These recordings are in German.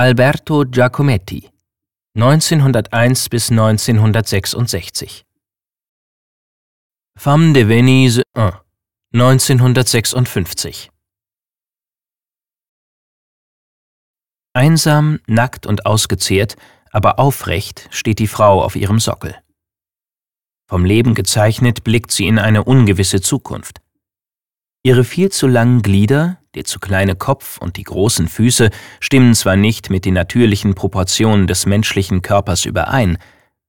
Alberto Giacometti 1901 bis 1966 Femme de Venise 1 1956 Einsam, nackt und ausgezehrt, aber aufrecht steht die Frau auf ihrem Sockel. Vom Leben gezeichnet blickt sie in eine ungewisse Zukunft. Ihre viel zu langen Glieder, der zu kleine Kopf und die großen Füße stimmen zwar nicht mit den natürlichen Proportionen des menschlichen Körpers überein,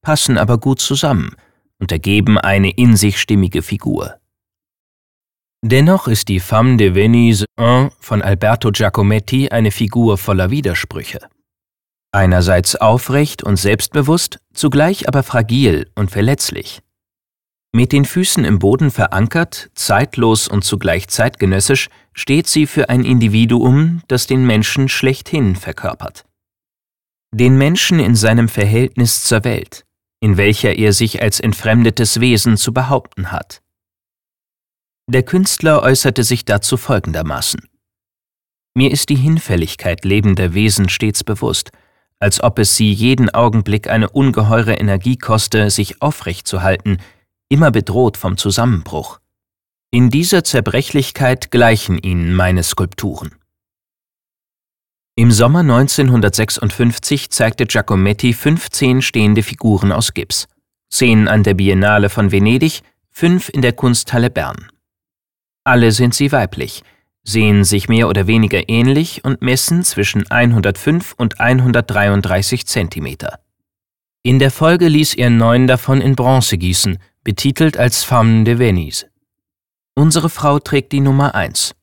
passen aber gut zusammen und ergeben eine in sich stimmige Figur. Dennoch ist die Femme de Venise 1 von Alberto Giacometti eine Figur voller Widersprüche. Einerseits aufrecht und selbstbewusst, zugleich aber fragil und verletzlich. Mit den Füßen im Boden verankert, zeitlos und zugleich zeitgenössisch, steht sie für ein Individuum, das den Menschen schlechthin verkörpert. Den Menschen in seinem Verhältnis zur Welt, in welcher er sich als entfremdetes Wesen zu behaupten hat. Der Künstler äußerte sich dazu folgendermaßen. Mir ist die Hinfälligkeit lebender Wesen stets bewusst, als ob es sie jeden Augenblick eine ungeheure Energie koste, sich aufrecht zu halten, immer bedroht vom Zusammenbruch. In dieser Zerbrechlichkeit gleichen ihnen meine Skulpturen. Im Sommer 1956 zeigte Giacometti 15 stehende Figuren aus Gips, zehn an der Biennale von Venedig, fünf in der Kunsthalle Bern. Alle sind sie weiblich, sehen sich mehr oder weniger ähnlich und messen zwischen 105 und 133 Zentimeter. In der Folge ließ er neun davon in Bronze gießen, betitelt als Femme de Venise. Unsere Frau trägt die Nummer 1.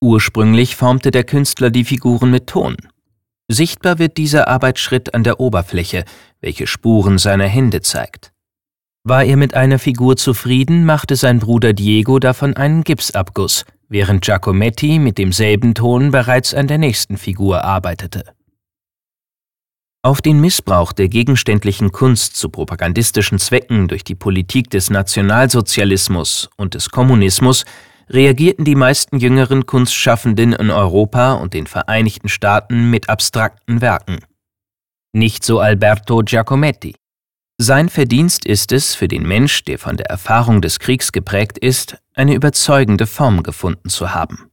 Ursprünglich formte der Künstler die Figuren mit Ton. Sichtbar wird dieser Arbeitsschritt an der Oberfläche, welche Spuren seiner Hände zeigt. War er mit einer Figur zufrieden, machte sein Bruder Diego davon einen Gipsabguss, während Giacometti mit demselben Ton bereits an der nächsten Figur arbeitete. Auf den Missbrauch der gegenständlichen Kunst zu propagandistischen Zwecken durch die Politik des Nationalsozialismus und des Kommunismus reagierten die meisten jüngeren Kunstschaffenden in Europa und den Vereinigten Staaten mit abstrakten Werken. Nicht so Alberto Giacometti. Sein Verdienst ist es, für den Mensch, der von der Erfahrung des Kriegs geprägt ist, eine überzeugende Form gefunden zu haben.